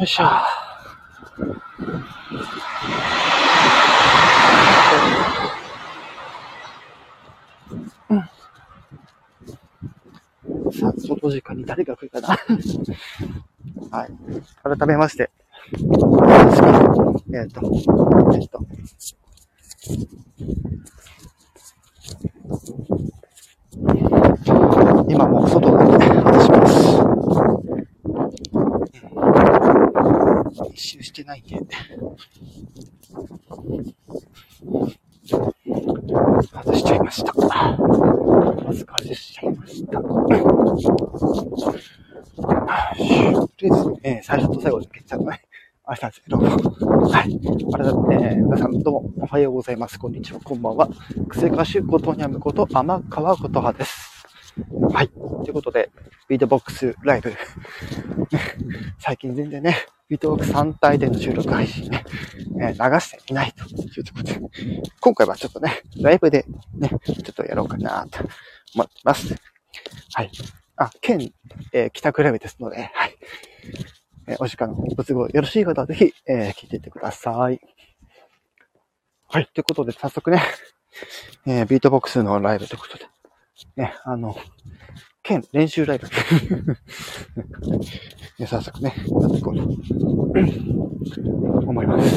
いしょ。さあ、その時間に誰が来るかな はい。改めまして。えっ、ー、と、えっ、ー、と、今も外で話します。一周してないんで。外しちゃいました。まず外しちゃいました。とりあえず、えー、最初と最後で決着ね。あしたんですけど。はい。改めて、皆さんどうもおはようございます。こんにちは。こんばんは。クセ歌手ことにゃむこと天川ことはです。はい。ということで、ビートボックスライブ。最近全然ね、ビートボックス3体での収録配信ね、えー、流していないというところで、今回はちょっとね、ライブでね、ちょっとやろうかなと思ってます。はい。あ、県、えー、北クラブですので、はい。えー、お時間のご都合よろしい方はぜひ、えー、聞いていってください。はい。ということで、早速ね、えー、ビートボックスのライブということで、ね、あの、県練習ライブ。ね、早速ね、やっていこうと、思います。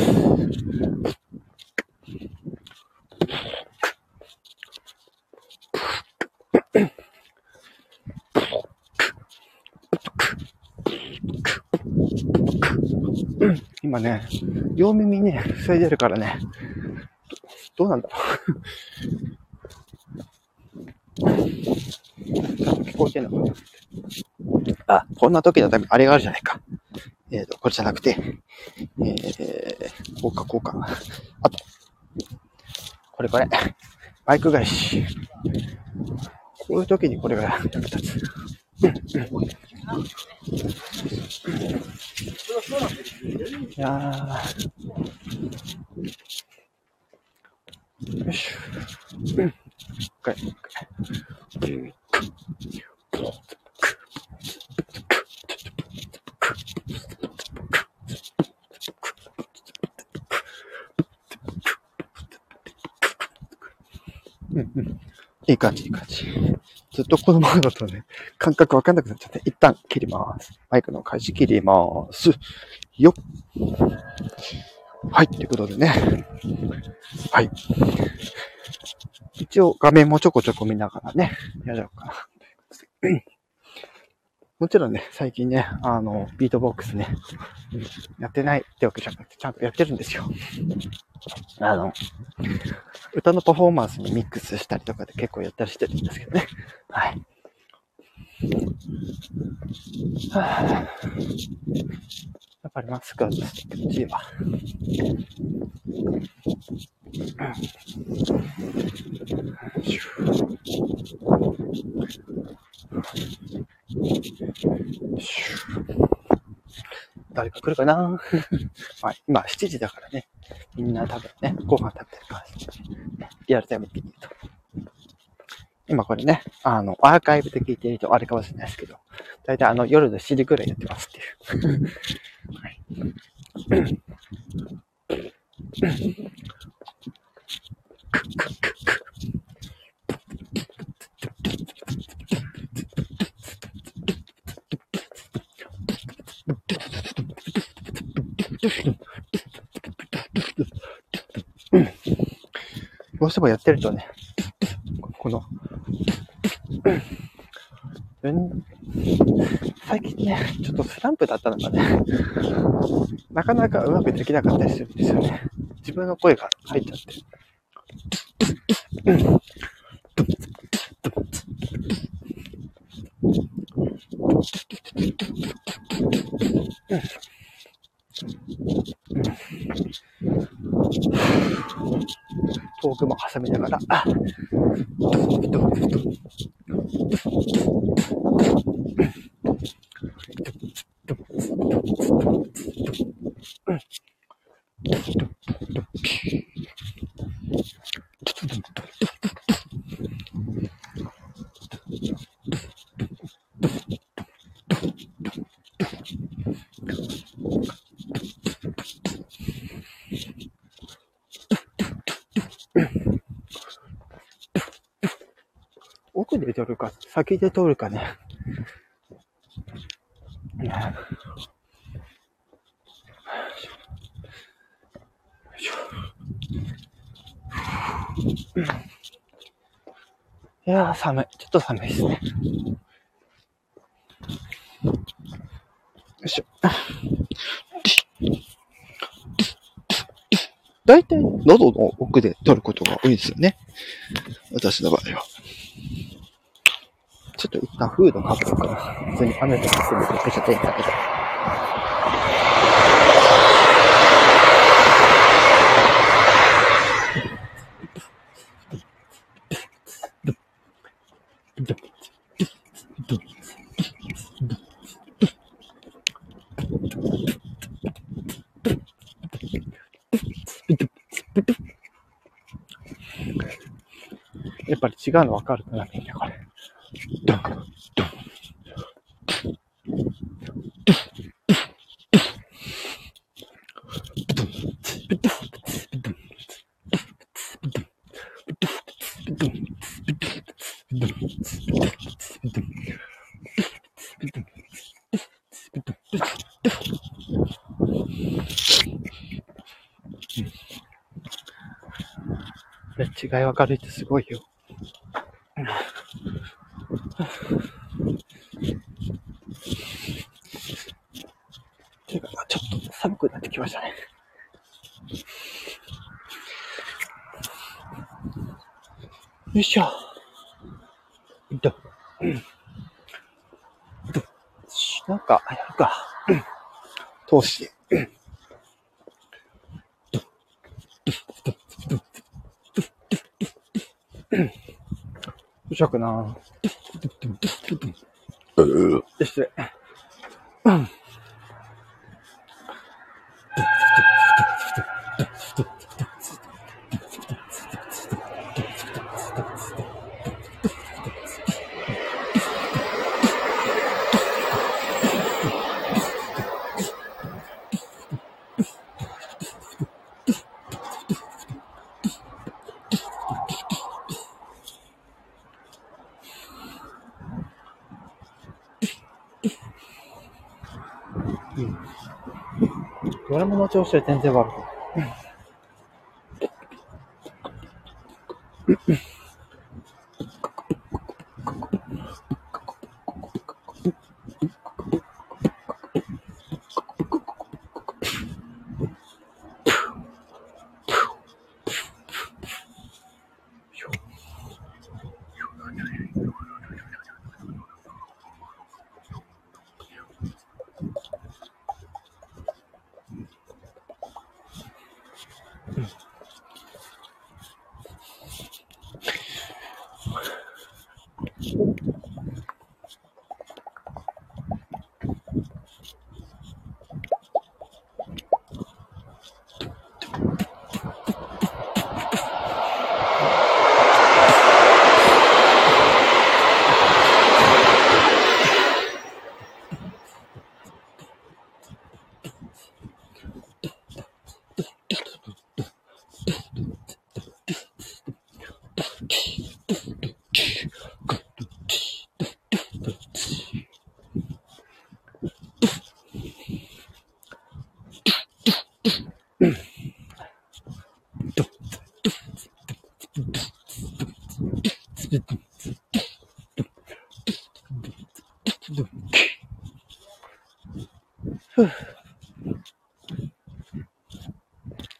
今ね、両耳ね、塞いでるからね、どうなんだろう。聞こえてんの？かなあ、こんな時のためあれがあるじゃないか。えっ、ー、と、これじゃなくて、えー、こうか、こうか。あと、これこれ。バイク返し。こういう時にこれが役立つ。いやよしょ。うん。一回、一回。うんうん。いい感じ、いい感じ。ずっとこのままだとね、感覚わかんなくなっちゃって、一旦切ります。マイクの開始切ります。よっ。はい、ということでね。はい。一応画面もちょこちょこ見ながらね、やろうかな。もちろんね、最近ね、あの、ビートボックスね、やってないってわけじゃなくて、ちゃんとやってるんですよ。あの、歌のパフォーマンスにミックスしたりとかで結構やったりしてるんですけどね。はい。はあ、やっぱりマスクはスティックの G は。誰か来るかな？はい。今7時だからね。みんな多分ね、ご飯食べてる感じで、ね、リアルタイムで見ると。今これね、あの、アーカイブで聞いてるとあれかもしれないですけど、だいたいあの夜の7時くらいやってますっていう。どうしてもやってるとね、この、最近ね、ちょっとスランプだったのがね、なかなかうまくできなかったりするんですよね。自分の声が入っちゃって。遠くも挟みながら、後で撮るか、先で撮るかね。いやー、寒い。ちょっと寒いですね。よいしょ。大体、喉の奥で取ることが多いですよね。私の場合は。ちょっと一旦フードかぶるから、普通に雨とかすぐかけちゃっていいんだけど。やっぱり違うの分かるかな、みんなこれ。ドン、ドン。違い分かるってすごいよ。てか、ちょっと寒くなってきましたね。よいしょ。ど、うん。なんか、やるか。通して。どうしようかな。失礼。うんドラムの調子は全然悪くない。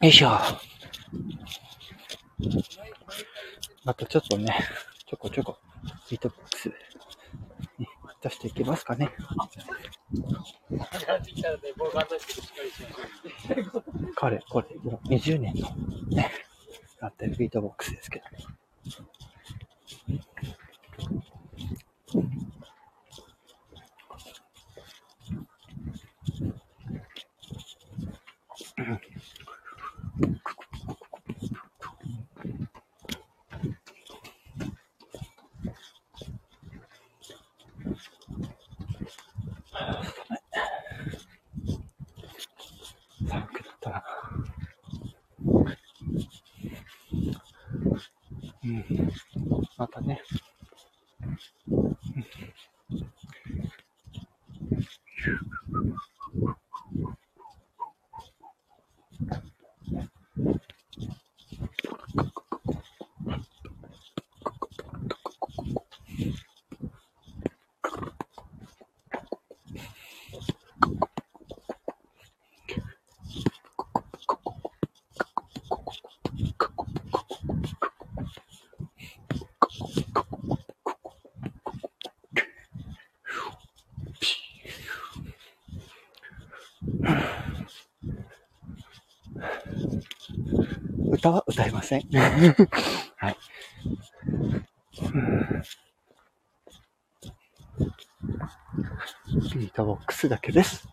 よいしょ。またちょっとね、ちょこちょこ、ビートボックス、ね、出していけますかね。彼、これ、もう20年のね、やってるビートボックスですけどうん、またね。歌は歌いません。はい。ビートボックスだけです。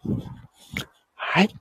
はい。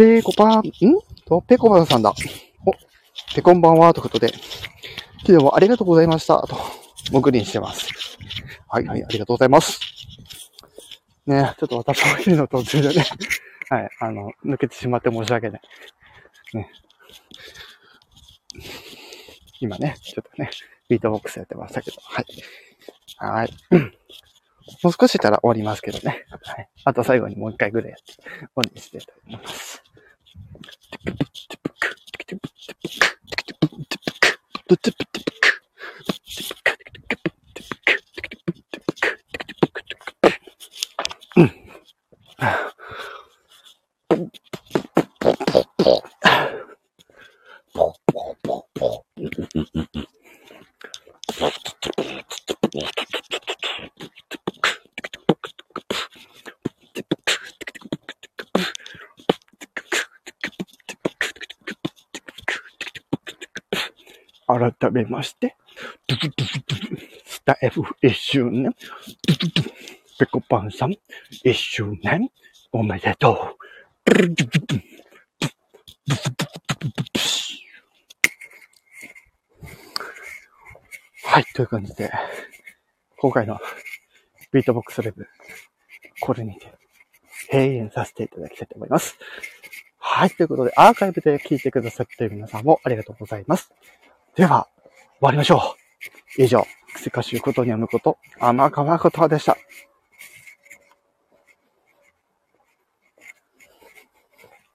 ペーコパー、ん？と、ペコパンさんだ。お、ペコンバンはということで、昨日もありがとうございました。と、黙認してます。はい、はい、ありがとうございます。ねちょっと私も日の途中でね、はい、あの、抜けてしまって申し訳ない。ね。今ね、ちょっとね、ビートボックスやってましたけど、はい。はい。もう少ししたら終わりますけどね。はい。あと最後にもう一回ぐらいやって終わりにしていと思います。The tip 改めまして、スタ F 1周年、ペコパンさん1周年おめでとう。はい、という感じで、今回のビートボックスレブ、これにて閉園させていただきたいと思います。はい、ということで、アーカイブで聞いてくださっている皆さんもありがとうございます。では、終わりましょう。以上、クセ歌手ことにゃむこと、天川ことでした。